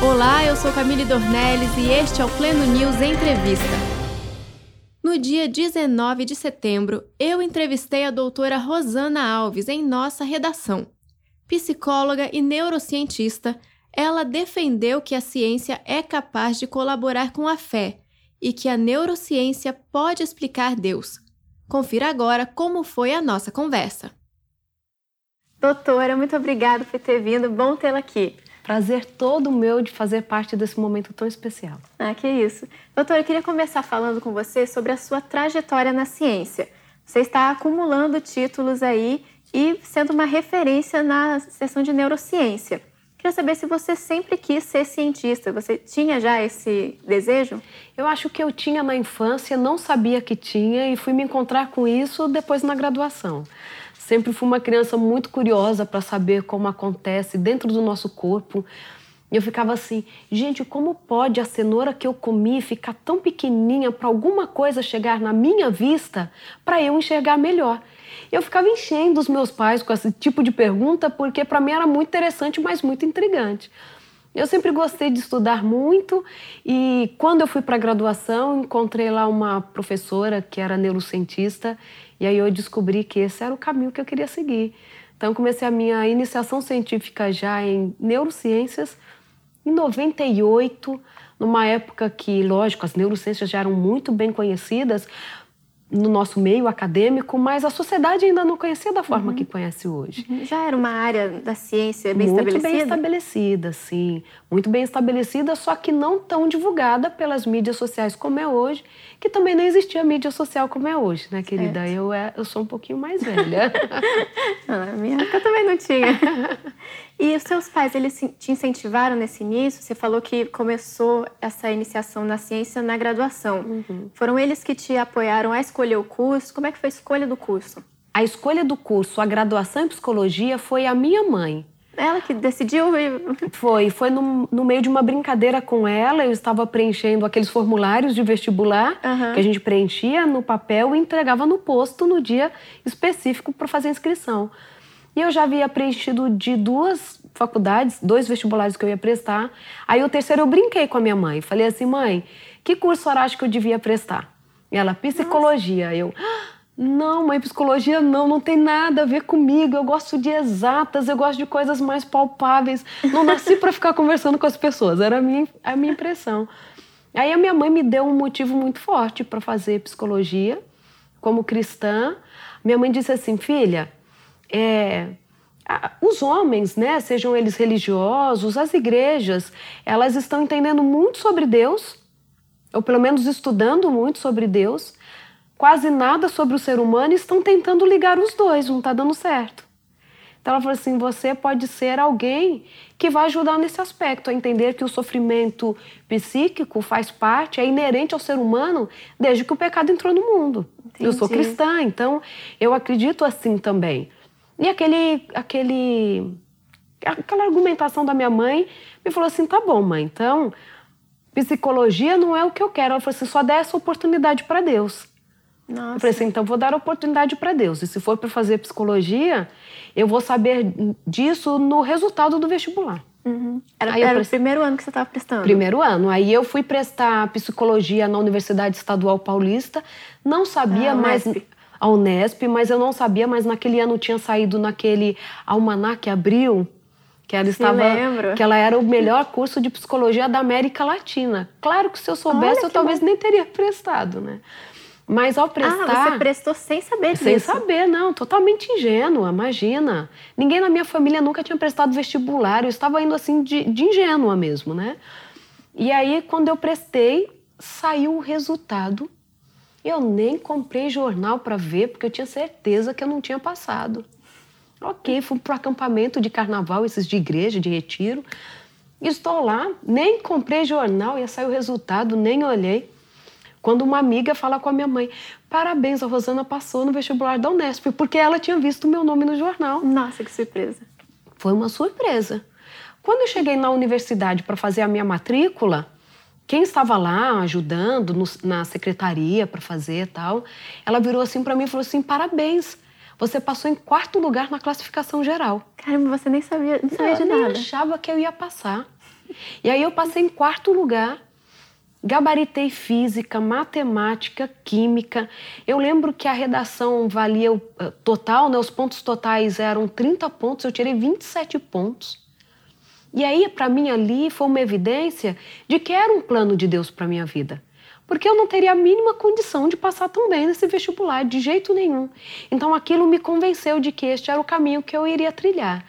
Olá, eu sou Camille Dornelles e este é o Pleno News Entrevista. No dia 19 de setembro, eu entrevistei a doutora Rosana Alves em nossa redação. Psicóloga e neurocientista, ela defendeu que a ciência é capaz de colaborar com a fé e que a neurociência pode explicar Deus. Confira agora como foi a nossa conversa. Doutora, muito obrigada por ter vindo. Bom tê-la aqui. Prazer todo meu de fazer parte desse momento tão especial. Ah, que isso. Doutora, eu queria começar falando com você sobre a sua trajetória na ciência. Você está acumulando títulos aí e sendo uma referência na seção de neurociência. Queria saber se você sempre quis ser cientista. Você tinha já esse desejo? Eu acho que eu tinha na infância, não sabia que tinha e fui me encontrar com isso depois na graduação. Sempre fui uma criança muito curiosa para saber como acontece dentro do nosso corpo. Eu ficava assim, gente, como pode a cenoura que eu comi ficar tão pequenininha para alguma coisa chegar na minha vista para eu enxergar melhor? Eu ficava enchendo os meus pais com esse tipo de pergunta porque para mim era muito interessante, mas muito intrigante. Eu sempre gostei de estudar muito e quando eu fui para a graduação, encontrei lá uma professora que era neurocientista e aí eu descobri que esse era o caminho que eu queria seguir. Então comecei a minha iniciação científica já em neurociências em 98, numa época que, lógico, as neurociências já eram muito bem conhecidas, no nosso meio acadêmico, mas a sociedade ainda não conhecia da forma uhum. que conhece hoje. Uhum. Já era uma área da ciência bem muito estabelecida? Muito bem estabelecida, sim. Muito bem estabelecida, só que não tão divulgada pelas mídias sociais como é hoje, que também não existia mídia social como é hoje, né, querida? Eu, é, eu sou um pouquinho mais velha. a minha época também não tinha. E os seus pais, eles te incentivaram nesse início? Você falou que começou essa iniciação na ciência na graduação. Uhum. Foram eles que te apoiaram a escolher o curso? Como é que foi a escolha do curso? A escolha do curso, a graduação em psicologia, foi a minha mãe. Ela que decidiu? Foi, foi no, no meio de uma brincadeira com ela. Eu estava preenchendo aqueles formulários de vestibular uhum. que a gente preenchia no papel e entregava no posto no dia específico para fazer a inscrição. E eu já havia preenchido de duas faculdades, dois vestibulares que eu ia prestar. Aí o terceiro eu brinquei com a minha mãe. Falei assim, mãe, que curso você acha que eu devia prestar? E ela, psicologia. Nossa. Eu, não, mãe, psicologia não, não tem nada a ver comigo. Eu gosto de exatas, eu gosto de coisas mais palpáveis. Não nasci para ficar conversando com as pessoas, era a minha, a minha impressão. Aí a minha mãe me deu um motivo muito forte para fazer psicologia, como cristã. Minha mãe disse assim, filha, é, os homens, né, sejam eles religiosos, as igrejas, elas estão entendendo muito sobre Deus, ou pelo menos estudando muito sobre Deus, quase nada sobre o ser humano e estão tentando ligar os dois, não está dando certo. Então ela falou assim: você pode ser alguém que vai ajudar nesse aspecto, a entender que o sofrimento psíquico faz parte, é inerente ao ser humano desde que o pecado entrou no mundo. Entendi. Eu sou cristã, então eu acredito assim também. E aquele, aquele, aquela argumentação da minha mãe me falou assim: tá bom, mãe, então psicologia não é o que eu quero. Ela falou assim: só dê essa oportunidade para Deus. Nossa. Eu falei assim: então vou dar oportunidade para Deus. E se for para fazer psicologia, eu vou saber disso no resultado do vestibular. Uhum. Era, era prest... o primeiro ano que você estava prestando? Primeiro ano. Aí eu fui prestar psicologia na Universidade Estadual Paulista, não sabia ah, mais. Unesp a Unesp, mas eu não sabia, mas naquele ano tinha saído naquele almanac Abril, que ela estava que ela era o melhor curso de psicologia da América Latina. Claro que se eu soubesse, eu talvez bom. nem teria prestado, né? Mas ao prestar. Ah, você prestou sem saber disso? Sem saber, não. Totalmente ingênua, imagina. Ninguém na minha família nunca tinha prestado vestibular. Eu estava indo assim de, de ingênua mesmo, né? E aí, quando eu prestei, saiu o resultado eu nem comprei jornal para ver, porque eu tinha certeza que eu não tinha passado. Ok, fui para o acampamento de carnaval, esses de igreja, de retiro. Estou lá, nem comprei jornal, ia sair o resultado, nem olhei. Quando uma amiga fala com a minha mãe: Parabéns, a Rosana passou no vestibular da Unesp, porque ela tinha visto o meu nome no jornal. Nossa, que surpresa. Foi uma surpresa. Quando eu cheguei na universidade para fazer a minha matrícula, quem estava lá ajudando no, na secretaria para fazer tal, ela virou assim para mim e falou assim: parabéns, Você passou em quarto lugar na classificação geral. Caramba, você nem sabia, não sabia de nada. Eu achava que eu ia passar. E aí eu passei em quarto lugar. Gabaritei física, matemática, química. Eu lembro que a redação valia o eh, total, né? Os pontos totais eram 30 pontos, eu tirei 27 pontos. E aí, para mim, ali foi uma evidência de que era um plano de Deus para minha vida porque eu não teria a mínima condição de passar tão bem nesse vestibular, de jeito nenhum. Então aquilo me convenceu de que este era o caminho que eu iria trilhar.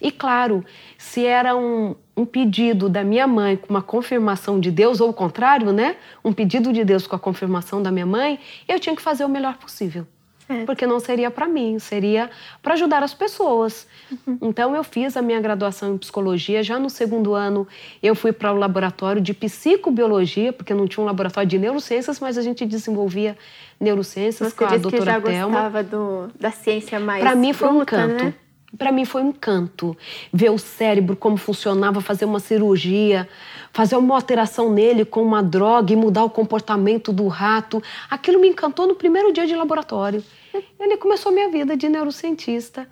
E claro, se era um, um pedido da minha mãe com uma confirmação de Deus, ou o contrário, né? Um pedido de Deus com a confirmação da minha mãe, eu tinha que fazer o melhor possível. É. Porque não seria para mim, seria para ajudar as pessoas. Uhum. Então eu fiz a minha graduação em psicologia. Já no segundo ano eu fui para o laboratório de psicobiologia, porque não tinha um laboratório de neurociências, mas a gente desenvolvia neurociências Você com a doutora que já Thelma. gostava do, da ciência mais Para mim foi um canto. Né? Para mim foi um canto ver o cérebro como funcionava, fazer uma cirurgia, fazer uma alteração nele com uma droga e mudar o comportamento do rato. Aquilo me encantou no primeiro dia de laboratório. Ele começou a minha vida de neurocientista,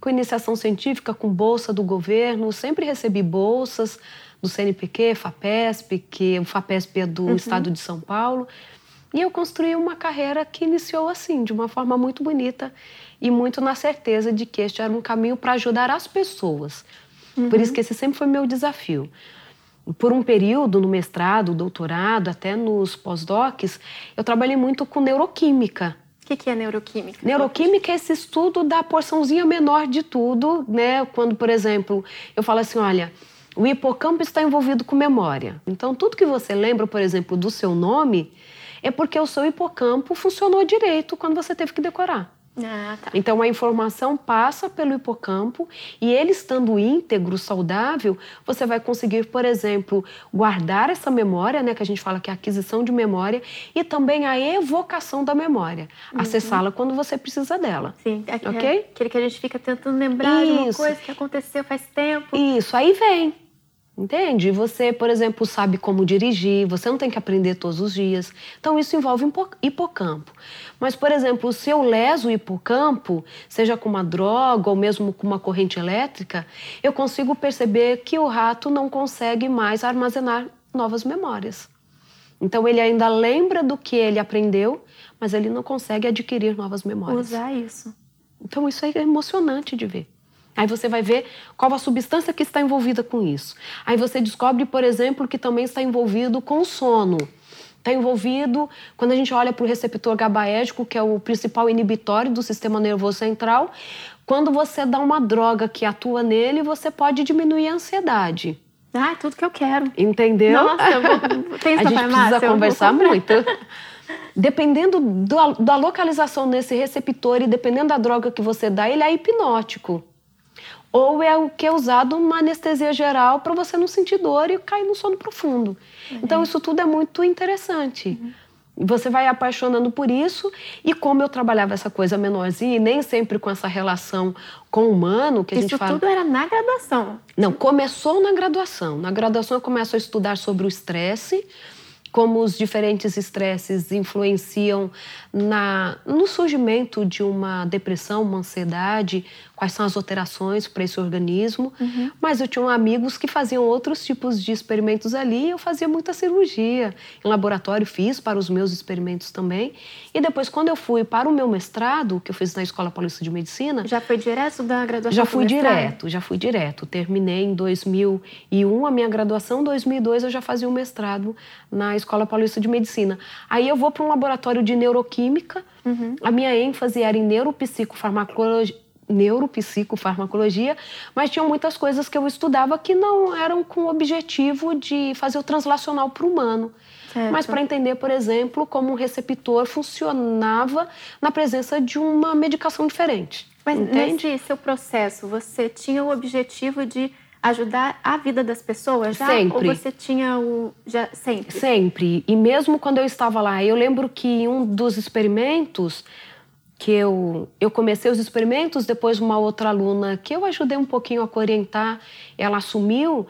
com iniciação científica, com bolsa do governo, sempre recebi bolsas do CNPq, FAPESP, que o FAPESP é do uhum. estado de São Paulo. E eu construí uma carreira que iniciou assim, de uma forma muito bonita e muito na certeza de que este era um caminho para ajudar as pessoas. Uhum. Por isso que esse sempre foi meu desafio por um período no mestrado, doutorado, até nos pós-docs, eu trabalhei muito com neuroquímica. O que, que é neuroquímica? Neuroquímica é esse estudo da porçãozinha menor de tudo, né? Quando, por exemplo, eu falo assim, olha, o hipocampo está envolvido com memória. Então, tudo que você lembra, por exemplo, do seu nome, é porque o seu hipocampo funcionou direito quando você teve que decorar. Ah, tá. Então a informação passa pelo hipocampo e ele estando íntegro, saudável, você vai conseguir, por exemplo, guardar essa memória, né, que a gente fala que é a aquisição de memória, e também a evocação da memória, uhum. acessá-la quando você precisa dela. Sim, aquele, okay? aquele que a gente fica tentando lembrar Isso. de uma coisa que aconteceu faz tempo. Isso, aí vem. Entende? Você, por exemplo, sabe como dirigir, você não tem que aprender todos os dias. Então, isso envolve hipocampo. Mas, por exemplo, se eu leso o hipocampo, seja com uma droga ou mesmo com uma corrente elétrica, eu consigo perceber que o rato não consegue mais armazenar novas memórias. Então, ele ainda lembra do que ele aprendeu, mas ele não consegue adquirir novas memórias. Usar isso. Então, isso é emocionante de ver. Aí você vai ver qual a substância que está envolvida com isso. Aí você descobre, por exemplo, que também está envolvido com o sono. Está envolvido, quando a gente olha para o receptor GABAérgico, que é o principal inibitório do sistema nervoso central, quando você dá uma droga que atua nele, você pode diminuir a ansiedade. Ah, é tudo que eu quero. Entendeu? Nossa, eu vou... tem A gente precisa conversar muito. Dependendo do, da localização nesse receptor e dependendo da droga que você dá, ele é hipnótico ou é o que é usado uma anestesia geral para você não sentir dor e cair no sono profundo. Uhum. Então isso tudo é muito interessante. Uhum. Você vai apaixonando por isso e como eu trabalhava essa coisa menorzinha e nem sempre com essa relação com o humano que a isso gente fala. Isso tudo era na graduação. Não, começou na graduação. Na graduação eu começo a estudar sobre o estresse como os diferentes estresses influenciam na, no surgimento de uma depressão, uma ansiedade, quais são as alterações para esse organismo. Uhum. Mas eu tinha amigos que faziam outros tipos de experimentos ali. Eu fazia muita cirurgia em laboratório, fiz para os meus experimentos também. E depois, quando eu fui para o meu mestrado, que eu fiz na Escola Paulista de Medicina. Já foi direto da graduação? Já fui direto, já fui direto. Terminei em 2001 a minha graduação, em 2002 eu já fazia o um mestrado na Escola Paulista de Medicina. Aí eu vou para um laboratório de neuroquímica. Uhum. A minha ênfase era em neuropsicofarmacologia neuropsicofarmacologia, mas tinham muitas coisas que eu estudava que não eram com o objetivo de fazer o translacional para o humano. Certo. Mas para entender, por exemplo, como um receptor funcionava na presença de uma medicação diferente. Mas entende? nesse seu processo, você tinha o objetivo de ajudar a vida das pessoas já? Sempre. Ou você tinha o. Já, sempre? Sempre. E mesmo quando eu estava lá, eu lembro que em um dos experimentos que eu, eu comecei os experimentos, depois uma outra aluna que eu ajudei um pouquinho a orientar, ela assumiu.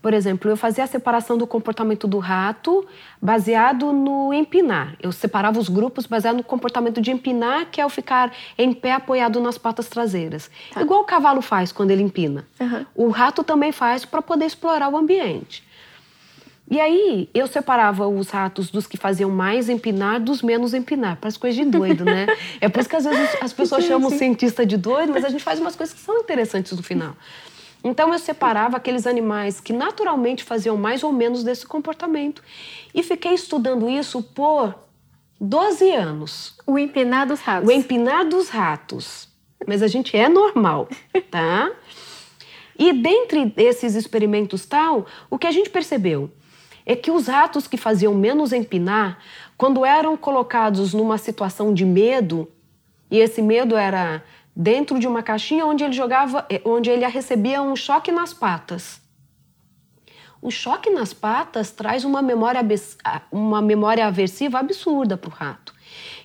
por exemplo, eu fazia a separação do comportamento do rato baseado no empinar. Eu separava os grupos baseado no comportamento de empinar, que é o ficar em pé apoiado nas patas traseiras. Tá. Igual o cavalo faz quando ele empina. Uhum. O rato também faz para poder explorar o ambiente. E aí eu separava os ratos dos que faziam mais empinar dos menos empinar. Parece coisa de doido, né? É por isso que às vezes as pessoas chamam o cientista de doido, mas a gente faz umas coisas que são interessantes no final. Então eu separava aqueles animais que naturalmente faziam mais ou menos desse comportamento. E fiquei estudando isso por 12 anos. O empinar dos ratos. O empinar dos ratos. Mas a gente é normal, tá? E dentre esses experimentos tal, o que a gente percebeu é que os ratos que faziam menos empinar, quando eram colocados numa situação de medo, e esse medo era dentro de uma caixinha onde ele jogava, eh, onde ele recebia um choque nas patas. O choque nas patas traz uma memória, uma memória aversiva absurda para o rato.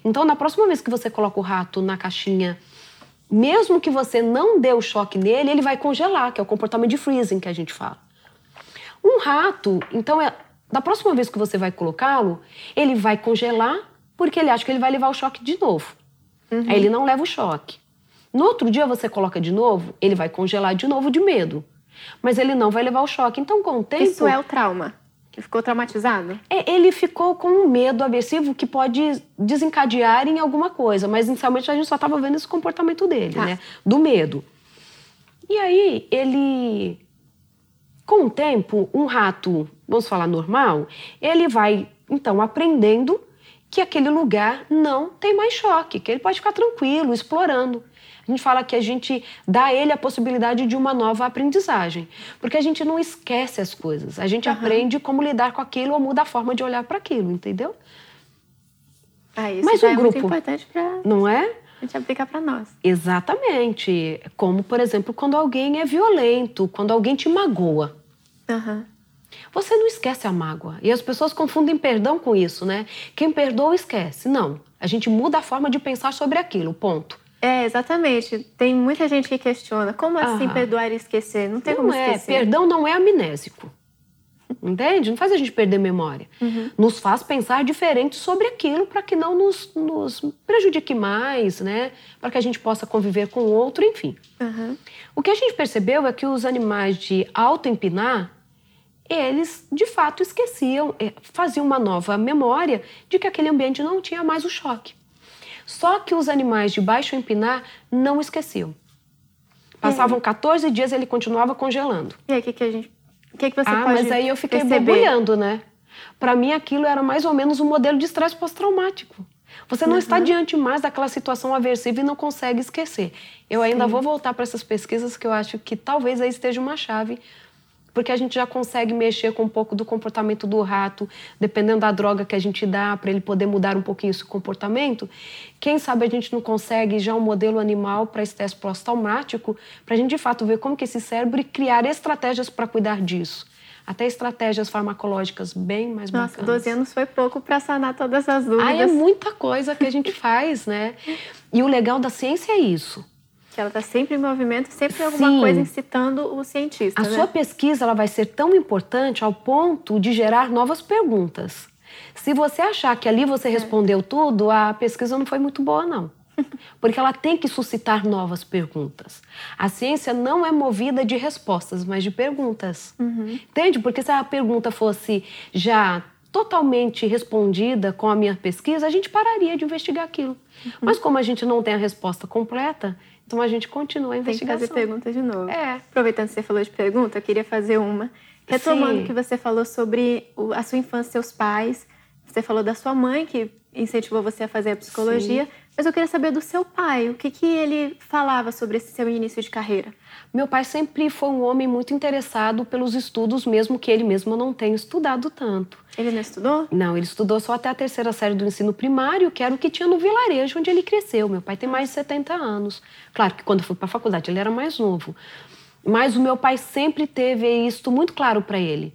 Então, na próxima vez que você coloca o rato na caixinha, mesmo que você não dê o choque nele, ele vai congelar, que é o comportamento de freezing que a gente fala. Um rato, então, é, da próxima vez que você vai colocá-lo, ele vai congelar porque ele acha que ele vai levar o choque de novo. Uhum. Aí ele não leva o choque. No outro dia você coloca de novo, ele vai congelar de novo de medo. Mas ele não vai levar o choque. Então, com o tempo. Isso é o trauma? Que ficou traumatizado? É, ele ficou com um medo aversivo que pode desencadear em alguma coisa. Mas inicialmente a gente só estava vendo esse comportamento dele, tá. né? Do medo. E aí, ele. Com o tempo, um rato, vamos falar normal, ele vai então aprendendo que aquele lugar não tem mais choque, que ele pode ficar tranquilo, explorando. A gente fala que a gente dá a ele a possibilidade de uma nova aprendizagem, porque a gente não esquece as coisas, a gente uhum. aprende como lidar com aquilo ou muda a forma de olhar para aquilo, entendeu? Ah, isso Mas o é grupo, muito importante para não é? A gente aplicar para nós. Exatamente. Como, por exemplo, quando alguém é violento, quando alguém te magoa. Uhum. Você não esquece a mágoa. E as pessoas confundem perdão com isso, né? Quem perdoa, esquece. Não. A gente muda a forma de pensar sobre aquilo, ponto. É, exatamente. Tem muita gente que questiona. Como assim perdoar e esquecer? Não tem não como é. esquecer. Perdão não é amnésico. Entende? Não faz a gente perder memória. Uhum. Nos faz pensar diferente sobre aquilo para que não nos, nos, prejudique mais, né? Para que a gente possa conviver com o outro, enfim. Uhum. O que a gente percebeu é que os animais de auto-empinar, eles de fato esqueciam, eh, faziam uma nova memória de que aquele ambiente não tinha mais o choque. Só que os animais de baixo empinar não esqueciam. Passavam 14 dias e ele continuava congelando. E aí, o que, que a gente. O que, que você ah, mas aí eu fiquei borbulhando, né? Para mim, aquilo era mais ou menos um modelo de estresse pós-traumático. Você não uhum. está diante mais daquela situação aversiva e não consegue esquecer. Eu ainda Sim. vou voltar para essas pesquisas que eu acho que talvez aí esteja uma chave porque a gente já consegue mexer com um pouco do comportamento do rato, dependendo da droga que a gente dá para ele poder mudar um pouquinho esse comportamento. Quem sabe a gente não consegue já um modelo animal para estresse pós-traumático, para a gente de fato ver como que esse cérebro e criar estratégias para cuidar disso. Até estratégias farmacológicas bem mais Nossa, bacanas. 12 anos foi pouco para sanar todas essas dúvidas. Ah, é muita coisa que a gente faz, né? E o legal da ciência é isso que ela está sempre em movimento, sempre alguma Sim. coisa incitando o cientista. A né? sua pesquisa ela vai ser tão importante ao ponto de gerar novas perguntas. Se você achar que ali você é. respondeu tudo, a pesquisa não foi muito boa, não. Porque ela tem que suscitar novas perguntas. A ciência não é movida de respostas, mas de perguntas. Uhum. Entende? Porque se a pergunta fosse já totalmente respondida com a minha pesquisa, a gente pararia de investigar aquilo. Uhum. Mas como a gente não tem a resposta completa, então a gente continua a investigação. Tem que fazer pergunta de novo. É. Aproveitando que você falou de pergunta, eu queria fazer uma. Retomando o que você falou sobre a sua infância, seus pais. Você falou da sua mãe, que incentivou você a fazer a psicologia. Sim. Mas eu queria saber do seu pai. O que, que ele falava sobre esse seu início de carreira? Meu pai sempre foi um homem muito interessado pelos estudos, mesmo que ele mesmo não tenha estudado tanto. Ele não estudou? Não, ele estudou só até a terceira série do ensino primário, que era o que tinha no vilarejo onde ele cresceu. Meu pai tem mais de 70 anos. Claro que quando eu fui para a faculdade ele era mais novo. Mas o meu pai sempre teve isto muito claro para ele,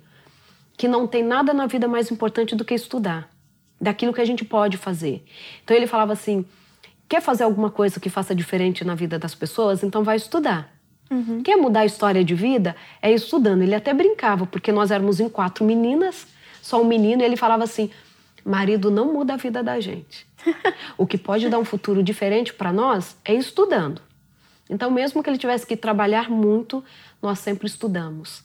que não tem nada na vida mais importante do que estudar, daquilo que a gente pode fazer. Então ele falava assim: quer fazer alguma coisa que faça diferente na vida das pessoas, então vai estudar. Uhum. Quer mudar a história de vida? É estudando. Ele até brincava, porque nós éramos em quatro meninas, só um menino, e ele falava assim: marido não muda a vida da gente. o que pode dar um futuro diferente para nós é estudando. Então, mesmo que ele tivesse que trabalhar muito, nós sempre estudamos.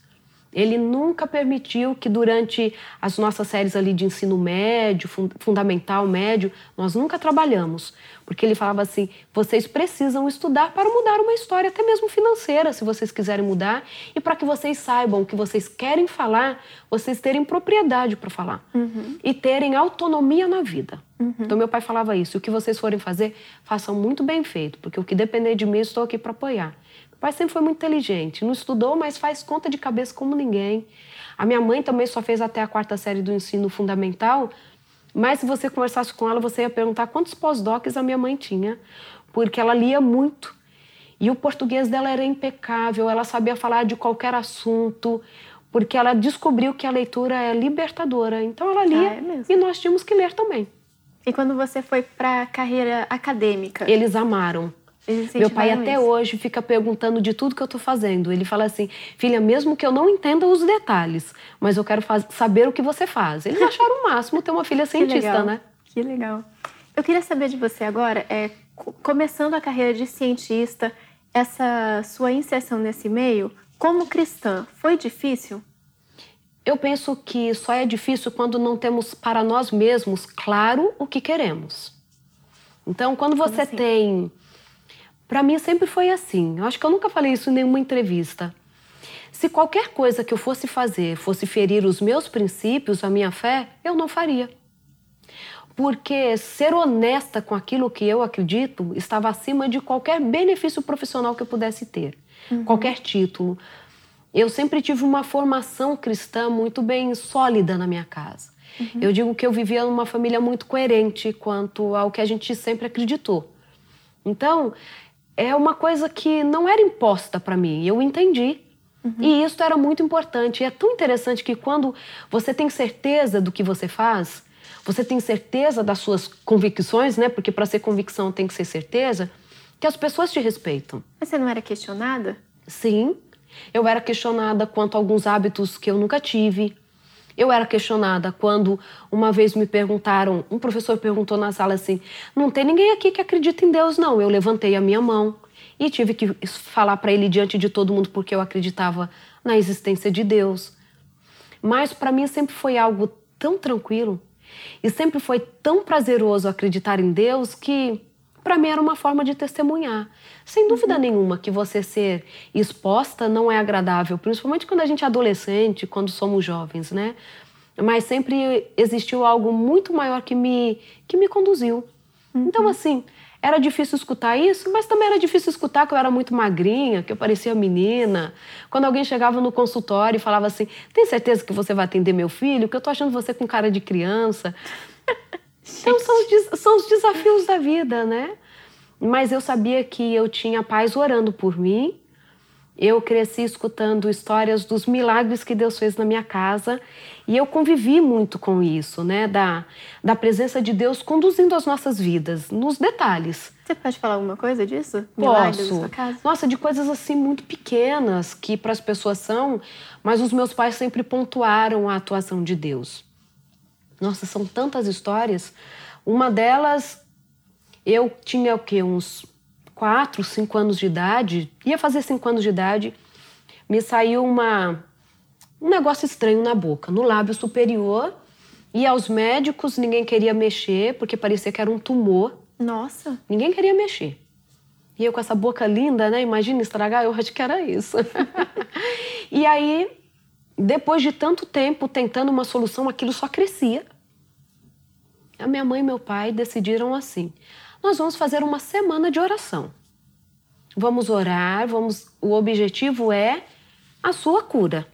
Ele nunca permitiu que durante as nossas séries ali de ensino médio, fundamental, médio, nós nunca trabalhamos, porque ele falava assim: vocês precisam estudar para mudar uma história, até mesmo financeira, se vocês quiserem mudar, e para que vocês saibam o que vocês querem falar, vocês terem propriedade para falar uhum. e terem autonomia na vida. Uhum. Então meu pai falava isso: o que vocês forem fazer, façam muito bem feito, porque o que depender de mim, estou aqui para apoiar. Pai sempre foi muito inteligente, não estudou, mas faz conta de cabeça como ninguém. A minha mãe também só fez até a quarta série do ensino fundamental, mas se você conversasse com ela, você ia perguntar quantos pós-docs a minha mãe tinha, porque ela lia muito. E o português dela era impecável, ela sabia falar de qualquer assunto, porque ela descobriu que a leitura é libertadora. Então ela lia ah, é e nós tínhamos que ler também. E quando você foi para a carreira acadêmica? Eles amaram. Meu pai até isso. hoje fica perguntando de tudo que eu estou fazendo. Ele fala assim: filha, mesmo que eu não entenda os detalhes, mas eu quero saber o que você faz. Eles acharam o máximo ter uma filha cientista, né? Que legal. Eu queria saber de você agora, é, começando a carreira de cientista, essa sua inserção nesse meio, como cristã, foi difícil? Eu penso que só é difícil quando não temos para nós mesmos claro o que queremos. Então, quando você assim? tem para mim sempre foi assim. Eu acho que eu nunca falei isso em nenhuma entrevista. Se qualquer coisa que eu fosse fazer fosse ferir os meus princípios, a minha fé, eu não faria. Porque ser honesta com aquilo que eu acredito estava acima de qualquer benefício profissional que eu pudesse ter, uhum. qualquer título. Eu sempre tive uma formação cristã muito bem sólida na minha casa. Uhum. Eu digo que eu vivia numa família muito coerente quanto ao que a gente sempre acreditou. Então, é uma coisa que não era imposta para mim, eu entendi. Uhum. E isso era muito importante. E é tão interessante que quando você tem certeza do que você faz, você tem certeza das suas convicções, né? Porque para ser convicção tem que ser certeza, que as pessoas te respeitam. Mas você não era questionada? Sim. Eu era questionada quanto a alguns hábitos que eu nunca tive. Eu era questionada quando uma vez me perguntaram, um professor perguntou na sala assim: "Não tem ninguém aqui que acredita em Deus não". Eu levantei a minha mão e tive que falar para ele diante de todo mundo porque eu acreditava na existência de Deus. Mas para mim sempre foi algo tão tranquilo e sempre foi tão prazeroso acreditar em Deus que para mim era uma forma de testemunhar. Sem dúvida uhum. nenhuma que você ser exposta não é agradável, principalmente quando a gente é adolescente, quando somos jovens, né? Mas sempre existiu algo muito maior que me, que me conduziu. Uhum. Então, assim, era difícil escutar isso, mas também era difícil escutar que eu era muito magrinha, que eu parecia menina. Quando alguém chegava no consultório e falava assim: Tem certeza que você vai atender meu filho? Que eu tô achando você com cara de criança. Então são os, são os desafios da vida, né? Mas eu sabia que eu tinha pais orando por mim. Eu cresci escutando histórias dos milagres que Deus fez na minha casa e eu convivi muito com isso, né? Da, da presença de Deus conduzindo as nossas vidas, nos detalhes. Você pode falar alguma coisa disso? Milagres Posso. Da casa? Nossa, de coisas assim muito pequenas que para as pessoas são, mas os meus pais sempre pontuaram a atuação de Deus. Nossa, são tantas histórias. Uma delas, eu tinha o quê? Uns quatro, cinco anos de idade. Ia fazer cinco anos de idade. Me saiu uma, um negócio estranho na boca, no lábio superior. E aos médicos ninguém queria mexer, porque parecia que era um tumor. Nossa! Ninguém queria mexer. E eu com essa boca linda, né? Imagina estragar, eu acho que era isso. e aí depois de tanto tempo tentando uma solução, aquilo só crescia. A minha mãe e meu pai decidiram assim: nós vamos fazer uma semana de oração. Vamos orar, vamos. O objetivo é a sua cura.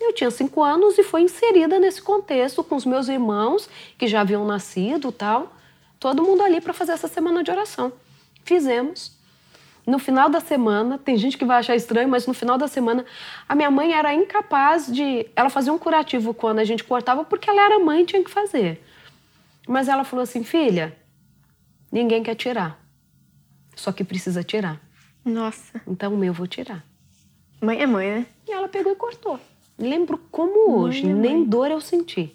Eu tinha cinco anos e foi inserida nesse contexto com os meus irmãos que já haviam nascido, tal. Todo mundo ali para fazer essa semana de oração. Fizemos. No final da semana, tem gente que vai achar estranho, mas no final da semana, a minha mãe era incapaz de. Ela fazia um curativo quando a gente cortava, porque ela era mãe e tinha que fazer. Mas ela falou assim: filha, ninguém quer tirar. Só que precisa tirar. Nossa. Então o meu vou tirar. Mãe é mãe, né? E ela pegou e cortou. Lembro como hoje, mãe é nem dor eu senti.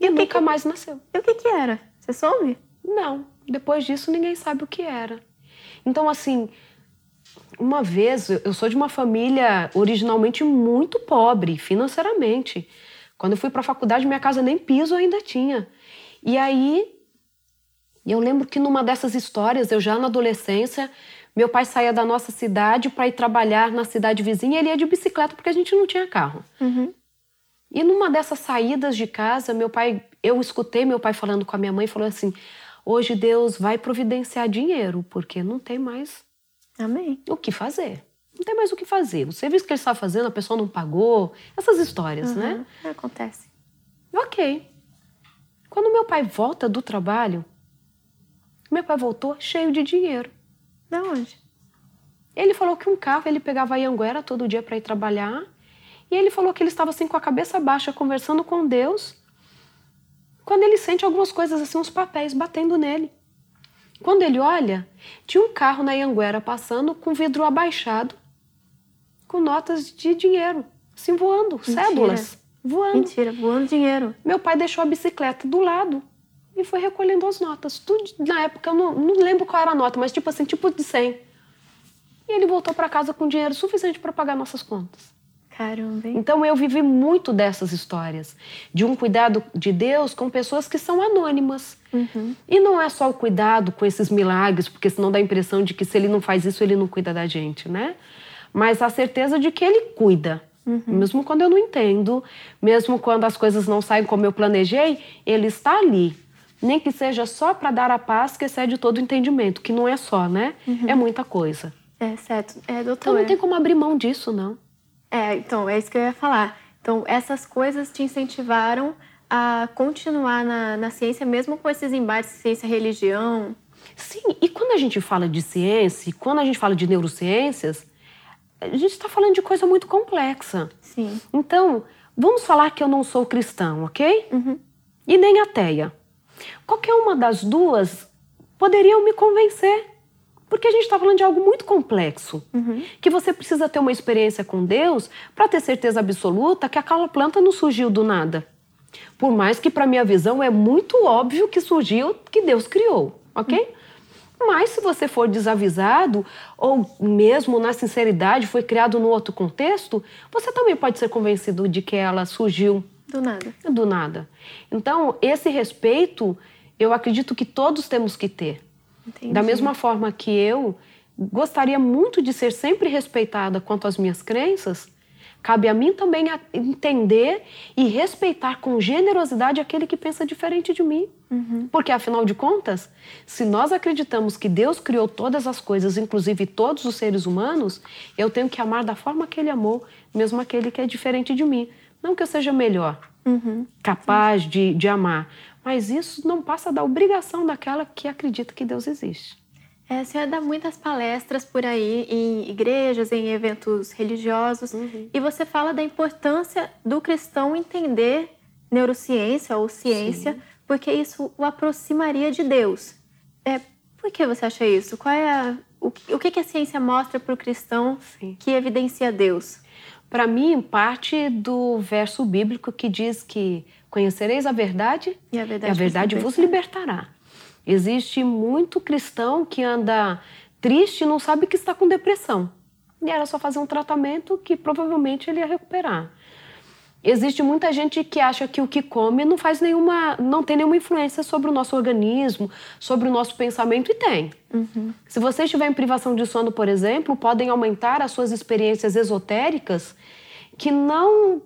E, e nunca que... mais nasceu. E o que que era? Você soube? Não. Depois disso, ninguém sabe o que era. Então, assim, uma vez, eu sou de uma família originalmente muito pobre financeiramente. Quando eu fui para a faculdade, minha casa nem piso ainda tinha. E aí, eu lembro que numa dessas histórias, eu já na adolescência, meu pai saía da nossa cidade para ir trabalhar na cidade vizinha e ele ia de bicicleta porque a gente não tinha carro. Uhum. E numa dessas saídas de casa, meu pai, eu escutei meu pai falando com a minha mãe, falou assim: hoje Deus vai providenciar dinheiro porque não tem mais Amém. o que fazer. Não tem mais o que fazer. O serviço que ele estava fazendo, a pessoa não pagou. Essas histórias, uhum. né? Acontece. Ok. Quando meu pai volta do trabalho, meu pai voltou cheio de dinheiro. De onde? Ele falou que um carro ele pegava a Anguera todo dia para ir trabalhar. E ele falou que ele estava assim com a cabeça baixa, conversando com Deus. Quando ele sente algumas coisas assim, uns papéis batendo nele. Quando ele olha, tinha um carro na Anguera passando com vidro abaixado, com notas de dinheiro, assim voando, Mentira. cédulas voando. Mentira, voando dinheiro. Meu pai deixou a bicicleta do lado e foi recolhendo as notas. Tudo, na época, eu não, não lembro qual era a nota, mas tipo assim, tipo de 100. E ele voltou para casa com dinheiro suficiente para pagar nossas contas. Caramba. Hein? Então eu vivi muito dessas histórias, de um cuidado de Deus com pessoas que são anônimas. Uhum. E não é só o cuidado com esses milagres, porque senão dá a impressão de que se ele não faz isso, ele não cuida da gente, né? Mas a certeza de que ele cuida. Uhum. Mesmo quando eu não entendo, mesmo quando as coisas não saem como eu planejei, ele está ali nem que seja só para dar a paz que excede todo o entendimento, que não é só, né? Uhum. É muita coisa. É, certo. É, doutor. Então não tem como abrir mão disso, não. É, então, é isso que eu ia falar. Então, essas coisas te incentivaram a continuar na, na ciência, mesmo com esses embates ciência-religião? Sim, e quando a gente fala de ciência, quando a gente fala de neurociências, a gente está falando de coisa muito complexa. Sim. Então, vamos falar que eu não sou cristão, ok? Uhum. E nem ateia. Qualquer uma das duas poderiam me convencer. Porque a gente está falando de algo muito complexo. Uhum. Que você precisa ter uma experiência com Deus para ter certeza absoluta que aquela planta não surgiu do nada. Por mais que, para minha visão, é muito óbvio que surgiu, que Deus criou, ok? Uhum. Mas se você for desavisado, ou mesmo na sinceridade foi criado num outro contexto, você também pode ser convencido de que ela surgiu do nada. Do nada. Então, esse respeito, eu acredito que todos temos que ter. Entendi. Da mesma forma que eu gostaria muito de ser sempre respeitada quanto às minhas crenças, cabe a mim também entender e respeitar com generosidade aquele que pensa diferente de mim. Uhum. Porque, afinal de contas, se nós acreditamos que Deus criou todas as coisas, inclusive todos os seres humanos, eu tenho que amar da forma que Ele amou, mesmo aquele que é diferente de mim. Não que eu seja melhor, uhum. capaz de, de amar, mas isso não passa da obrigação daquela que acredita que Deus existe. É, a senhora dá muitas palestras por aí em igrejas, em eventos religiosos, uhum. e você fala da importância do cristão entender neurociência ou ciência, Sim. porque isso o aproximaria de Deus. É, por que você acha isso? Qual é a, o, o que, que a ciência mostra para o cristão Sim. que evidencia Deus? para mim, parte do verso bíblico que diz que conhecereis a verdade e a verdade, e a verdade vos libertará. Existe muito cristão que anda triste e não sabe que está com depressão. E era só fazer um tratamento que provavelmente ele ia recuperar. Existe muita gente que acha que o que come não faz nenhuma, não tem nenhuma influência sobre o nosso organismo, sobre o nosso pensamento e tem. Uhum. Se você estiver em privação de sono, por exemplo, podem aumentar as suas experiências esotéricas que não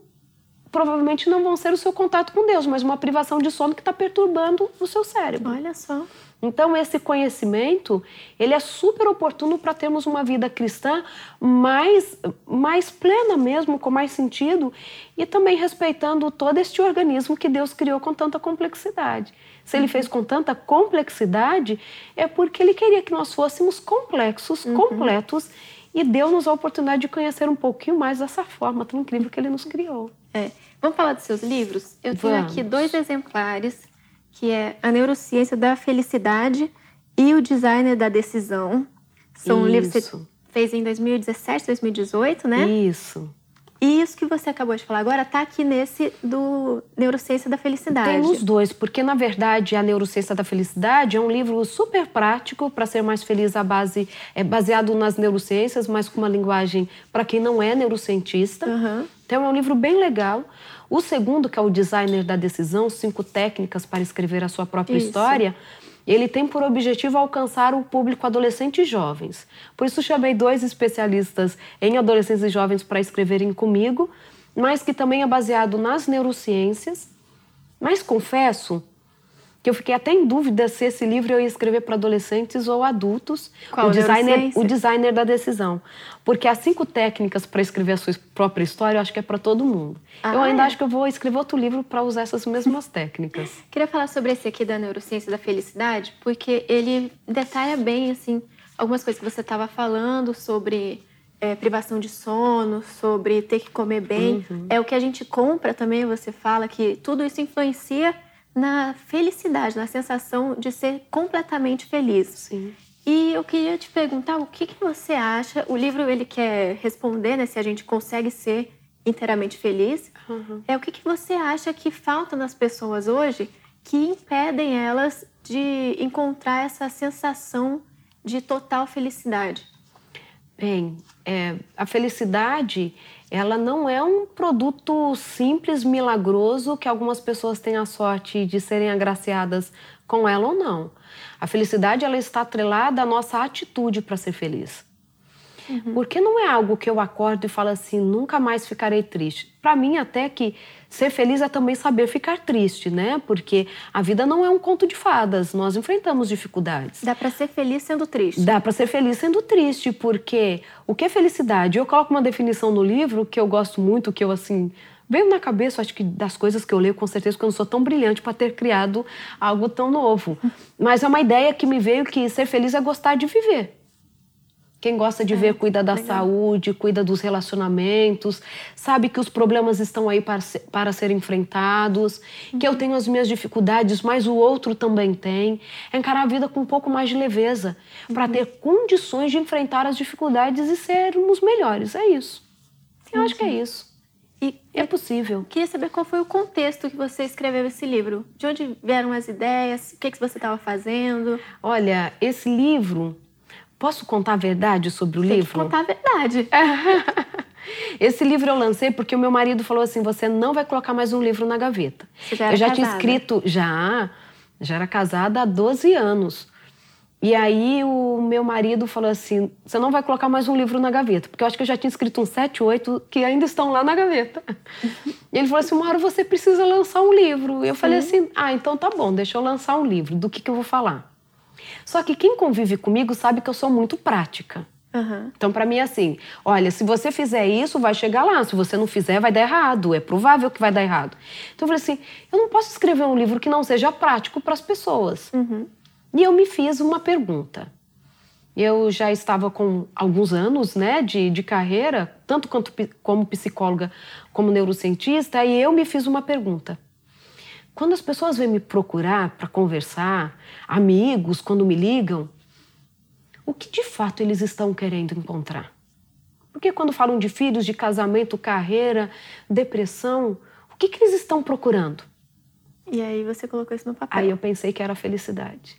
provavelmente não vão ser o seu contato com Deus, mas uma privação de sono que está perturbando o seu cérebro. Olha só. Então esse conhecimento ele é super oportuno para termos uma vida cristã mais mais plena mesmo, com mais sentido e também respeitando todo este organismo que Deus criou com tanta complexidade. Se ele fez com tanta complexidade é porque ele queria que nós fôssemos complexos, uhum. completos e deu-nos a oportunidade de conhecer um pouquinho mais dessa forma tão incrível que ele nos criou. É. Vamos falar dos seus livros? Eu tenho Vamos. aqui dois exemplares que é A Neurociência da Felicidade e O Designer da Decisão. São Isso. livros que você fez em 2017, 2018, né? Isso. E isso que você acabou de falar agora está aqui nesse do Neurociência da Felicidade. Tem os dois, porque na verdade a Neurociência da Felicidade é um livro super prático para ser mais feliz à base, é baseado nas neurociências, mas com uma linguagem para quem não é neurocientista. Uhum. Então é um livro bem legal. O segundo, que é o Designer da Decisão, cinco técnicas para escrever a sua própria isso. história ele tem por objetivo alcançar o público adolescente e jovens. Por isso chamei dois especialistas em adolescentes e jovens para escreverem comigo, mas que também é baseado nas neurociências. Mas confesso que eu fiquei até em dúvida se esse livro eu ia escrever para adolescentes ou adultos. Qual o designer, o designer da decisão, porque as cinco técnicas para escrever a sua própria história, eu acho que é para todo mundo. Ah, eu ainda é? acho que eu vou escrever outro livro para usar essas mesmas técnicas. Queria falar sobre esse aqui da neurociência da felicidade, porque ele detalha bem assim algumas coisas que você estava falando sobre é, privação de sono, sobre ter que comer bem. Uhum. É o que a gente compra também. Você fala que tudo isso influencia na felicidade, na sensação de ser completamente feliz. Sim. E eu queria te perguntar o que, que você acha. O livro ele quer responder, né, se a gente consegue ser inteiramente feliz. Uhum. É o que, que você acha que falta nas pessoas hoje que impedem elas de encontrar essa sensação de total felicidade? Bem, é, a felicidade ela não é um produto simples, milagroso, que algumas pessoas têm a sorte de serem agraciadas com ela ou não. A felicidade ela está atrelada à nossa atitude para ser feliz. Uhum. Porque não é algo que eu acordo e falo assim, nunca mais ficarei triste. Para mim, até que ser feliz é também saber ficar triste, né? Porque a vida não é um conto de fadas, nós enfrentamos dificuldades. Dá para ser feliz sendo triste. Dá para ser feliz sendo triste, porque o que é felicidade? Eu coloco uma definição no livro que eu gosto muito, que eu assim veio na cabeça, acho que das coisas que eu leio, com certeza, que eu não sou tão brilhante para ter criado algo tão novo. Mas é uma ideia que me veio que ser feliz é gostar de viver. Quem gosta de é, ver cuida da legal. saúde, cuida dos relacionamentos, sabe que os problemas estão aí para, ser, para serem enfrentados, uhum. que eu tenho as minhas dificuldades, mas o outro também tem. É encarar a vida com um pouco mais de leveza, uhum. para ter condições de enfrentar as dificuldades e sermos melhores. É isso. Eu acho que é isso. E é possível. Queria saber qual foi o contexto que você escreveu esse livro. De onde vieram as ideias? O que, que você estava fazendo? Olha, esse livro Posso contar a verdade sobre o Tem livro? Que contar a verdade. Esse livro eu lancei porque o meu marido falou assim: você não vai colocar mais um livro na gaveta. Você já era eu já casada. tinha escrito, já, já era casada há 12 anos. E aí o meu marido falou assim: você não vai colocar mais um livro na gaveta, porque eu acho que eu já tinha escrito uns 7, 8 que ainda estão lá na gaveta. e ele falou assim: uma hora você precisa lançar um livro. E eu Sim. falei assim: ah, então tá bom, deixa eu lançar um livro. Do que, que eu vou falar? Só que quem convive comigo sabe que eu sou muito prática. Uhum. Então, para mim, é assim: olha, se você fizer isso, vai chegar lá. Se você não fizer, vai dar errado. É provável que vai dar errado. Então, eu falei assim: eu não posso escrever um livro que não seja prático para as pessoas. Uhum. E eu me fiz uma pergunta. Eu já estava com alguns anos né, de, de carreira, tanto quanto, como psicóloga como neurocientista, e eu me fiz uma pergunta. Quando as pessoas vêm me procurar para conversar, amigos, quando me ligam, o que de fato eles estão querendo encontrar? Porque quando falam de filhos, de casamento, carreira, depressão, o que, que eles estão procurando? E aí você colocou isso no papel. Aí eu pensei que era felicidade.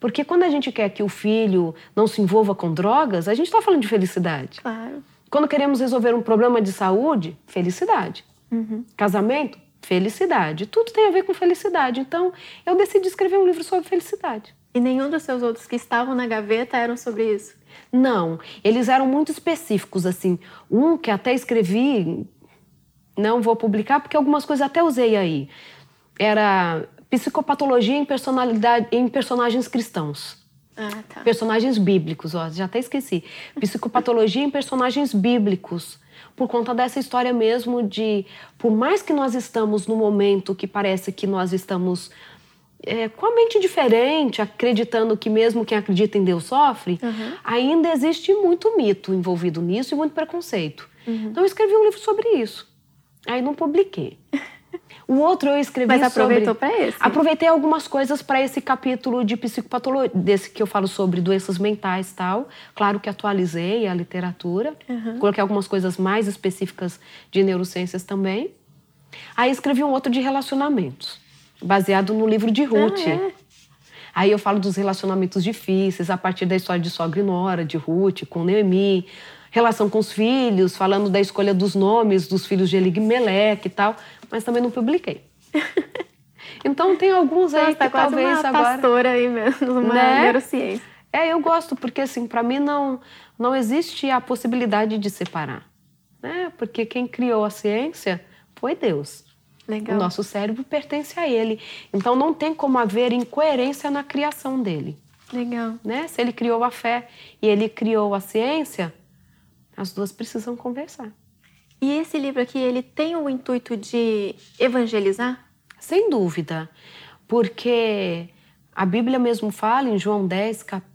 Porque quando a gente quer que o filho não se envolva com drogas, a gente está falando de felicidade. Claro. Quando queremos resolver um problema de saúde, felicidade. Uhum. Casamento, felicidade. Tudo tem a ver com felicidade. Então, eu decidi escrever um livro sobre felicidade. E nenhum dos seus outros que estavam na gaveta eram sobre isso? Não, eles eram muito específicos, assim. Um que até escrevi, não vou publicar porque algumas coisas até usei aí. Era psicopatologia em, personalidade, em personagens cristãos. Ah, tá. Personagens bíblicos, ó, já até esqueci. Psicopatologia em personagens bíblicos por conta dessa história mesmo de, por mais que nós estamos no momento que parece que nós estamos é, com a mente diferente, acreditando que mesmo quem acredita em Deus sofre, uhum. ainda existe muito mito envolvido nisso e muito preconceito. Uhum. Então eu escrevi um livro sobre isso. Aí não publiquei. O outro eu escrevi Mas aproveitou para esse? Aproveitei algumas coisas para esse capítulo de psicopatologia, desse que eu falo sobre doenças mentais e tal. Claro que atualizei a literatura. Uhum. Coloquei algumas coisas mais específicas de neurociências também. Aí escrevi um outro de relacionamentos, baseado no livro de Ruth. Ah, é? Aí eu falo dos relacionamentos difíceis, a partir da história de sogra e nora, de Ruth, com Noemi, relação com os filhos, falando da escolha dos nomes dos filhos de Elimelec e tal, mas também não publiquei. então tem alguns aí Nossa, tá que quase talvez uma agora... pastora aí mesmo, uma né? neurociência. É, eu gosto, porque assim, para mim não, não existe a possibilidade de separar. Né? Porque quem criou a ciência foi Deus. Legal. O nosso cérebro pertence a ele. Então não tem como haver incoerência na criação dele. Legal. Né? Se ele criou a fé e ele criou a ciência, as duas precisam conversar. E esse livro aqui, ele tem o intuito de evangelizar? Sem dúvida. Porque a Bíblia mesmo fala em João 10, cap...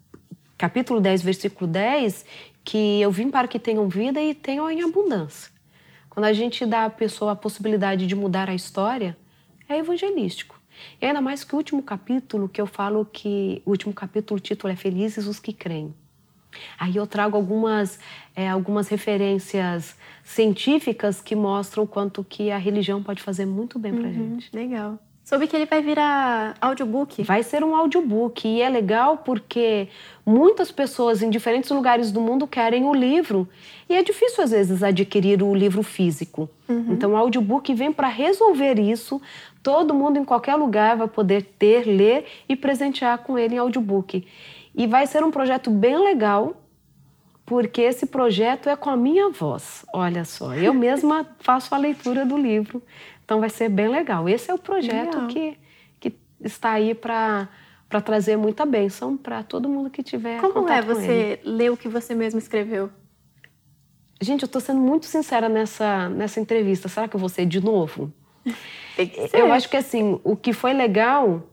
capítulo 10, versículo 10, que eu vim para que tenham vida e tenham em abundância. Quando a gente dá à pessoa a possibilidade de mudar a história, é evangelístico. E ainda mais que o último capítulo, que eu falo que o último capítulo, o título é Felizes os que creem. Aí eu trago algumas, é, algumas referências científicas que mostram quanto que a religião pode fazer muito bem pra uhum, gente. Legal. Soube que ele vai virar audiobook. Vai ser um audiobook e é legal porque muitas pessoas em diferentes lugares do mundo querem o livro e é difícil às vezes adquirir o livro físico. Uhum. Então o audiobook vem para resolver isso. Todo mundo em qualquer lugar vai poder ter, ler e presentear com ele em audiobook. E vai ser um projeto bem legal porque esse projeto é com a minha voz. Olha só, eu mesma faço a leitura do livro. Então vai ser bem legal. Esse é o projeto que, que está aí para para trazer muita bênção para todo mundo que tiver Como é você ler o que você mesmo escreveu? Gente, eu estou sendo muito sincera nessa, nessa entrevista. Será que eu vou ser de novo? Eu acho que assim, o que foi legal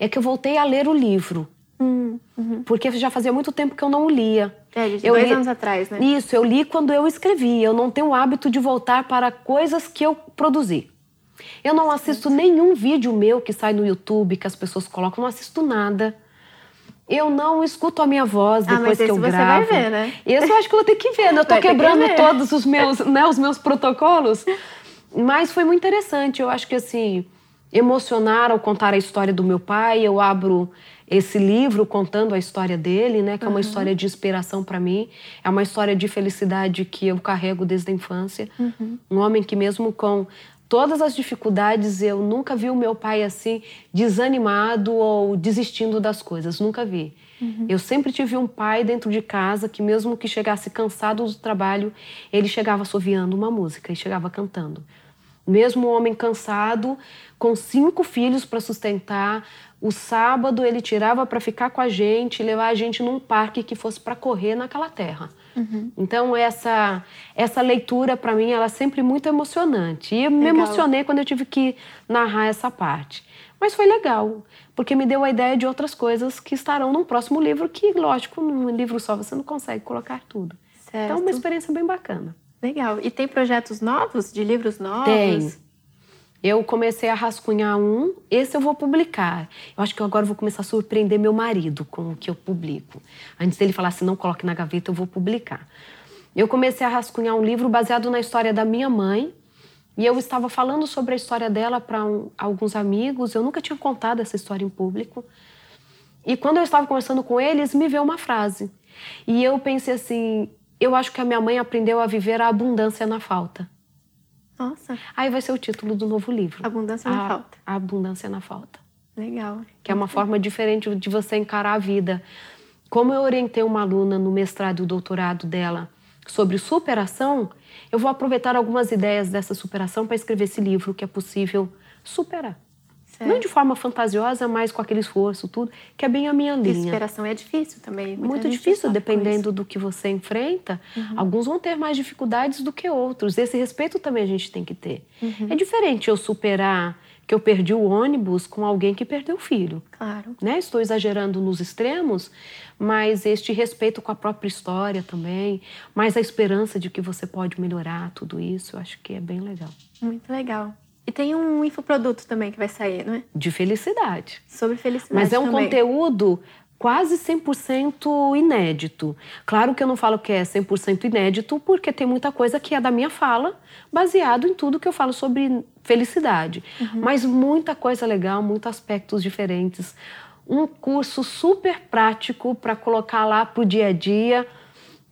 é que eu voltei a ler o livro. Hum, uhum. Porque já fazia muito tempo que eu não lia. É, de eu dois li... anos atrás, né? Isso, eu li quando eu escrevi. Eu não tenho o hábito de voltar para coisas que eu produzi. Eu não assisto nenhum vídeo meu que sai no YouTube, que as pessoas colocam, não assisto nada. Eu não escuto a minha voz depois ah, que eu você gravo. Você vai ver, né? Esse eu acho que eu vou ter que ver, né? Eu tô vai quebrando todos os meus, né, os meus protocolos. Mas foi muito interessante. Eu acho que assim, emocionar ao contar a história do meu pai, eu abro esse livro contando a história dele, né, que é uma uhum. história de inspiração para mim, é uma história de felicidade que eu carrego desde a infância. Uhum. Um homem que mesmo com todas as dificuldades, eu nunca vi o meu pai assim desanimado ou desistindo das coisas, nunca vi. Uhum. Eu sempre tive um pai dentro de casa que mesmo que chegasse cansado do trabalho, ele chegava assoviando uma música e chegava cantando. Mesmo um homem cansado, com cinco filhos para sustentar, o sábado ele tirava para ficar com a gente, levar a gente num parque que fosse para correr naquela terra. Uhum. Então essa essa leitura para mim ela é sempre muito emocionante. E eu legal. me emocionei quando eu tive que narrar essa parte. Mas foi legal, porque me deu a ideia de outras coisas que estarão num próximo livro que, lógico, num livro só você não consegue colocar tudo. Certo. Então, uma experiência bem bacana. Legal. E tem projetos novos, de livros novos? Tem. Eu comecei a rascunhar um, esse eu vou publicar. Eu acho que eu agora vou começar a surpreender meu marido com o que eu publico. Antes dele falar assim, não coloque na gaveta, eu vou publicar. Eu comecei a rascunhar um livro baseado na história da minha mãe. E eu estava falando sobre a história dela para um, alguns amigos. Eu nunca tinha contado essa história em público. E quando eu estava conversando com eles, me veio uma frase. E eu pensei assim: eu acho que a minha mãe aprendeu a viver a abundância na falta. Nossa. Aí vai ser o título do novo livro. Abundância na falta. A abundância na falta. Legal. Que é uma forma diferente de você encarar a vida. Como eu orientei uma aluna no mestrado e o doutorado dela sobre superação, eu vou aproveitar algumas ideias dessa superação para escrever esse livro que é possível superar. Certo. Não de forma fantasiosa, mas com aquele esforço, tudo, que é bem a minha linha. Inspiração é difícil também. Muito difícil, dependendo do que você enfrenta. Uhum. Alguns vão ter mais dificuldades do que outros. Esse respeito também a gente tem que ter. Uhum. É diferente eu superar que eu perdi o ônibus com alguém que perdeu o filho. Claro. Né? Estou exagerando nos extremos, mas este respeito com a própria história também, mais a esperança de que você pode melhorar tudo isso, eu acho que é bem legal. Muito legal. E tem um infoproduto também que vai sair, não é? De felicidade. Sobre felicidade. Mas é um também. conteúdo quase 100% inédito. Claro que eu não falo que é 100% inédito, porque tem muita coisa que é da minha fala, baseado em tudo que eu falo sobre felicidade. Uhum. Mas muita coisa legal, muitos aspectos diferentes. Um curso super prático para colocar lá para o dia a dia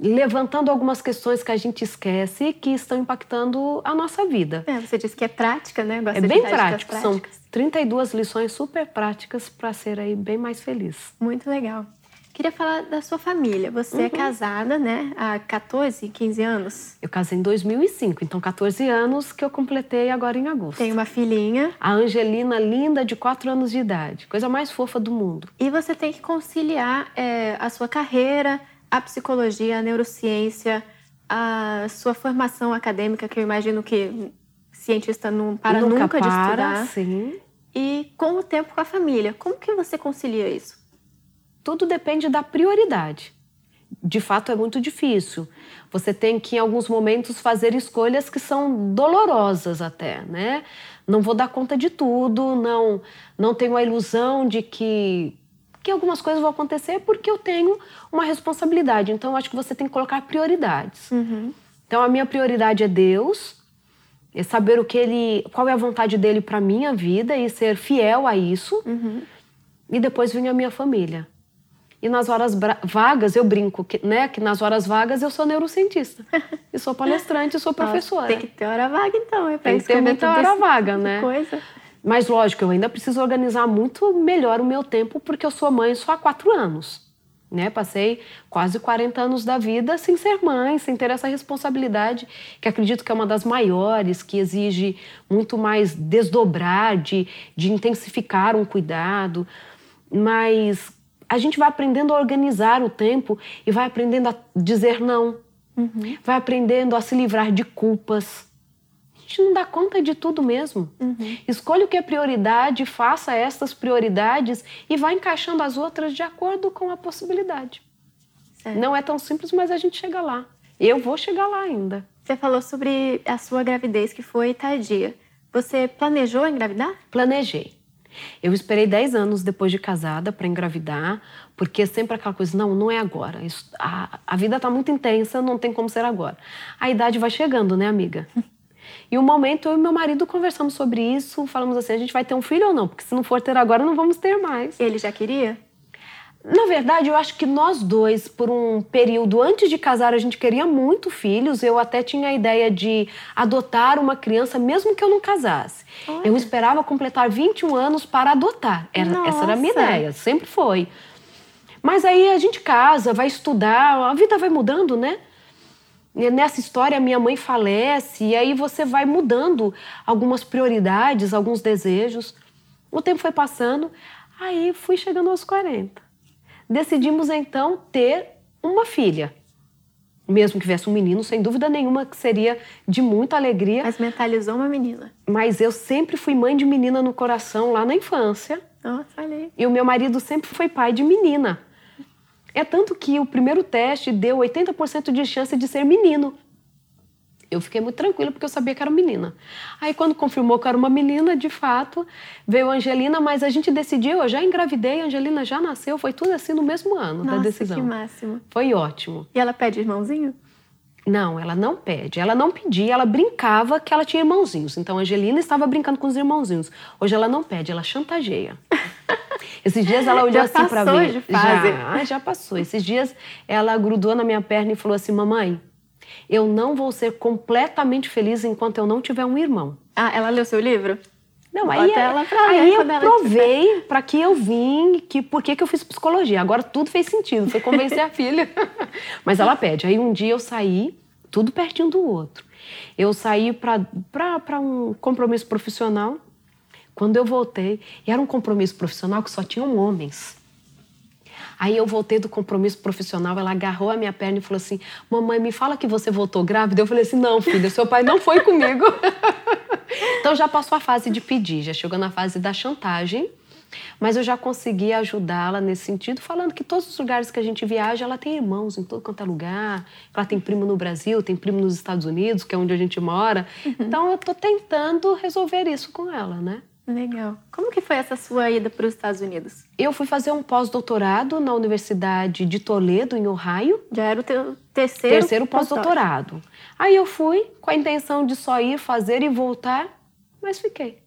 levantando algumas questões que a gente esquece e que estão impactando a nossa vida. É, você disse que é prática, né? Gosta é bem prático, são 32 lições super práticas para ser aí bem mais feliz. Muito legal. Queria falar da sua família. Você é uhum. é casada, né? Há 14, 15 anos? Eu casei em 2005, então 14 anos que eu completei agora em agosto. Tem uma filhinha. A Angelina, linda, de 4 anos de idade. Coisa mais fofa do mundo. E você tem que conciliar é, a sua carreira, a psicologia, a neurociência, a sua formação acadêmica, que eu imagino que cientista não para nunca, nunca para, de estudar. Sim. E com o tempo com a família. Como que você concilia isso? Tudo depende da prioridade. De fato, é muito difícil. Você tem que, em alguns momentos, fazer escolhas que são dolorosas até, né? Não vou dar conta de tudo, não, não tenho a ilusão de que que algumas coisas vão acontecer porque eu tenho uma responsabilidade. Então, eu acho que você tem que colocar prioridades. Uhum. Então, a minha prioridade é Deus, é saber o que ele, qual é a vontade dele para minha vida e ser fiel a isso. Uhum. E depois vem a minha família. E nas horas vagas, eu brinco, que, né? Que nas horas vagas eu sou neurocientista. e sou palestrante, sou professora. Nossa, tem que ter hora vaga então, é Tem que ter muita hora vaga, né? Coisa. Mas lógico, eu ainda preciso organizar muito melhor o meu tempo porque eu sou mãe só há quatro anos. Né? Passei quase 40 anos da vida sem ser mãe, sem ter essa responsabilidade, que acredito que é uma das maiores, que exige muito mais desdobrar, de, de intensificar um cuidado. Mas a gente vai aprendendo a organizar o tempo e vai aprendendo a dizer não, uhum. vai aprendendo a se livrar de culpas gente não dá conta de tudo mesmo. Uhum. Escolha o que é prioridade, faça essas prioridades e vá encaixando as outras de acordo com a possibilidade. Certo. Não é tão simples, mas a gente chega lá. Eu vou chegar lá ainda. Você falou sobre a sua gravidez que foi tardia. Você planejou engravidar? Planejei. Eu esperei 10 anos depois de casada para engravidar, porque sempre aquela coisa, não, não é agora. Isso, a, a vida está muito intensa, não tem como ser agora. A idade vai chegando, né, amiga? E um momento eu e meu marido conversamos sobre isso, falamos assim, a gente vai ter um filho ou não? Porque se não for ter agora, não vamos ter mais. Ele já queria? Na verdade, eu acho que nós dois, por um período antes de casar, a gente queria muito filhos. Eu até tinha a ideia de adotar uma criança, mesmo que eu não casasse. Olha. Eu esperava completar 21 anos para adotar. Era, essa era a minha ideia, sempre foi. Mas aí a gente casa, vai estudar, a vida vai mudando, né? Nessa história, minha mãe falece, e aí você vai mudando algumas prioridades, alguns desejos. O tempo foi passando, aí fui chegando aos 40. Decidimos então ter uma filha. Mesmo que tivesse um menino, sem dúvida nenhuma que seria de muita alegria. Mas mentalizou uma menina. Mas eu sempre fui mãe de menina no coração lá na infância. Nossa, ali. E o meu marido sempre foi pai de menina. É tanto que o primeiro teste deu 80% de chance de ser menino. Eu fiquei muito tranquila porque eu sabia que era menina. Aí quando confirmou que era uma menina, de fato, veio a Angelina, mas a gente decidiu, eu já engravidei, a Angelina já nasceu, foi tudo assim no mesmo ano Nossa, da decisão. que máximo. Foi ótimo. E ela pede irmãozinho? Não, ela não pede. Ela não pedia, ela brincava que ela tinha irmãozinhos. Então a Angelina estava brincando com os irmãozinhos. Hoje ela não pede, ela chantageia. Esses dias ela olhou já assim para mim. De fase. Já, já passou. Esses dias ela grudou na minha perna e falou assim: "Mamãe, eu não vou ser completamente feliz enquanto eu não tiver um irmão". Ah, ela leu seu livro? Não, aí, ela pra aí eu provei para que eu vim, que por que, que eu fiz psicologia. Agora tudo fez sentido, foi convencer a filha. Mas ela pede. Aí um dia eu saí, tudo pertinho do outro. Eu saí para um compromisso profissional quando eu voltei, e era um compromisso profissional que só tinham homens. Aí eu voltei do compromisso profissional, ela agarrou a minha perna e falou assim: Mamãe, me fala que você voltou grávida. Eu falei assim: Não, filha, seu pai não foi comigo. então já passou a fase de pedir, já chegou na fase da chantagem. Mas eu já consegui ajudá-la nesse sentido, falando que todos os lugares que a gente viaja, ela tem irmãos em todo quanto é lugar. Ela tem primo no Brasil, tem primo nos Estados Unidos, que é onde a gente mora. Uhum. Então eu estou tentando resolver isso com ela, né? Legal. Como que foi essa sua ida para os Estados Unidos? Eu fui fazer um pós-doutorado na Universidade de Toledo, em Ohio. Já era o teu terceiro Terceiro pós-doutorado. Aí eu fui com a intenção de só ir, fazer e voltar, mas fiquei.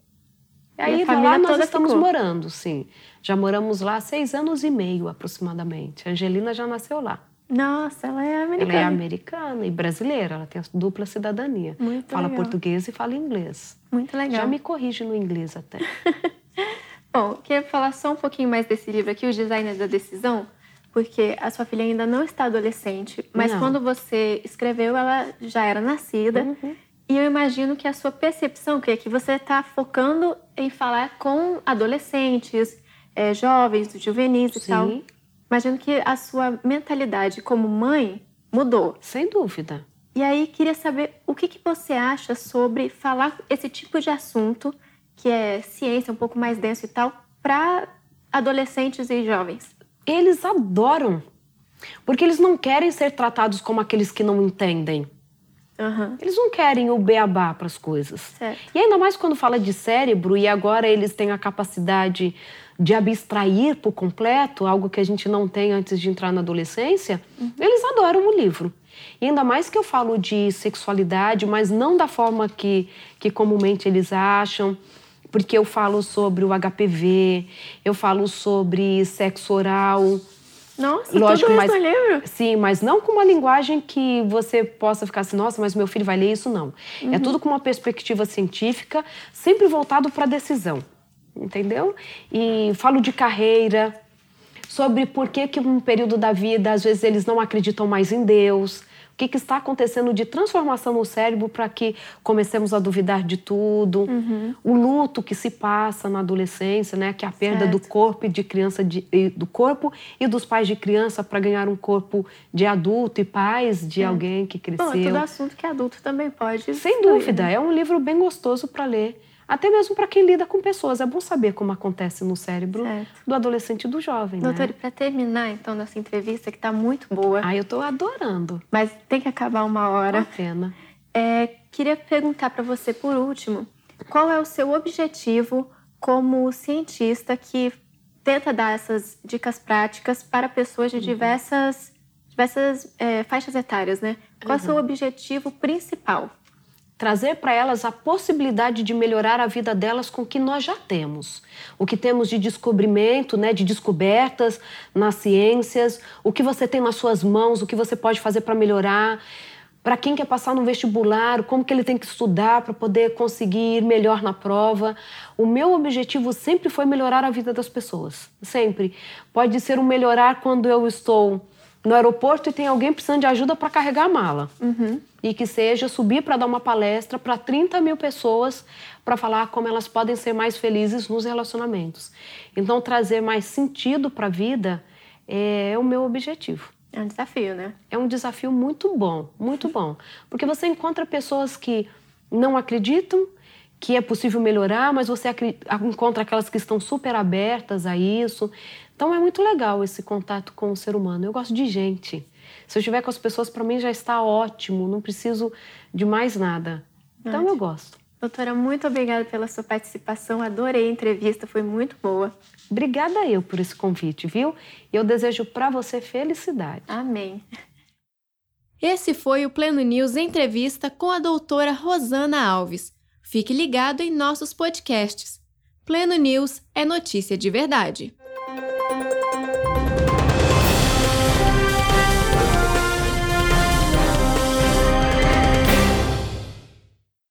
E aí e lá nós estamos ficou. morando, sim. Já moramos lá há seis anos e meio, aproximadamente. A Angelina já nasceu lá. Nossa, ela é americana. Ela é americana e brasileira, ela tem a dupla cidadania. Muito fala legal. português e fala inglês. Muito legal. Já me corrige no inglês até. Bom, queria falar só um pouquinho mais desse livro aqui, O Designer da Decisão, porque a sua filha ainda não está adolescente, mas não. quando você escreveu, ela já era nascida. Uhum. E eu imagino que a sua percepção, que é que você está focando em falar com adolescentes, é, jovens, juvenis Sim. e tal. Imagino que a sua mentalidade como mãe mudou. Sem dúvida. E aí queria saber o que, que você acha sobre falar esse tipo de assunto, que é ciência um pouco mais denso e tal, para adolescentes e jovens. Eles adoram, porque eles não querem ser tratados como aqueles que não entendem. Uhum. Eles não querem o beabá para as coisas. Certo. E ainda mais quando fala de cérebro e agora eles têm a capacidade de abstrair por completo, algo que a gente não tem antes de entrar na adolescência, uhum. eles adoram o livro. E ainda mais que eu falo de sexualidade, mas não da forma que, que comumente eles acham, porque eu falo sobre o HPV, eu falo sobre sexo oral, nossa, Lógico, tudo mas, no livro? Sim, mas não com uma linguagem que você possa ficar assim, nossa, mas meu filho vai ler isso, não. É uhum. É tudo com uma perspectiva científica, sempre voltado para a decisão, entendeu? E falo de carreira, sobre por que que um período da vida, às vezes, eles não acreditam mais em Deus, o que, que, está acontecendo de transformação no cérebro para que comecemos a duvidar de tudo. Uhum. O luto que se passa na adolescência, né? Que é a perda certo. do corpo de criança, de, do corpo e dos pais de criança para ganhar um corpo de adulto e pais de é. alguém que cresceu. Bom, é tudo assunto que adulto também pode. Sem dúvida, né? é um livro bem gostoso para ler. Até mesmo para quem lida com pessoas. É bom saber como acontece no cérebro certo. do adolescente e do jovem. Doutora, né? para terminar, então, nossa entrevista, que está muito boa. Ah, eu estou adorando. Mas tem que acabar uma hora. Uma pena. É, queria perguntar para você, por último, qual é o seu objetivo como cientista que tenta dar essas dicas práticas para pessoas de uhum. diversas, diversas é, faixas etárias, né? Qual uhum. é o seu uhum. objetivo principal? Trazer para elas a possibilidade de melhorar a vida delas com o que nós já temos. O que temos de descobrimento, né, de descobertas nas ciências, o que você tem nas suas mãos, o que você pode fazer para melhorar. Para quem quer passar no vestibular, como que ele tem que estudar para poder conseguir ir melhor na prova. O meu objetivo sempre foi melhorar a vida das pessoas, sempre. Pode ser um melhorar quando eu estou no aeroporto e tem alguém precisando de ajuda para carregar a mala. Uhum. E que seja subir para dar uma palestra para 30 mil pessoas para falar como elas podem ser mais felizes nos relacionamentos. Então, trazer mais sentido para a vida é o meu objetivo. É um desafio, né? É um desafio muito bom, muito bom. Porque você encontra pessoas que não acreditam que é possível melhorar, mas você encontra aquelas que estão super abertas a isso. Então é muito legal esse contato com o ser humano. Eu gosto de gente. Se eu estiver com as pessoas, para mim já está ótimo, não preciso de mais nada. Então eu gosto. Doutora, muito obrigada pela sua participação. Adorei a entrevista, foi muito boa. Obrigada eu por esse convite, viu? E eu desejo para você felicidade. Amém. Esse foi o Pleno News entrevista com a doutora Rosana Alves. Fique ligado em nossos podcasts. Pleno News é notícia de verdade.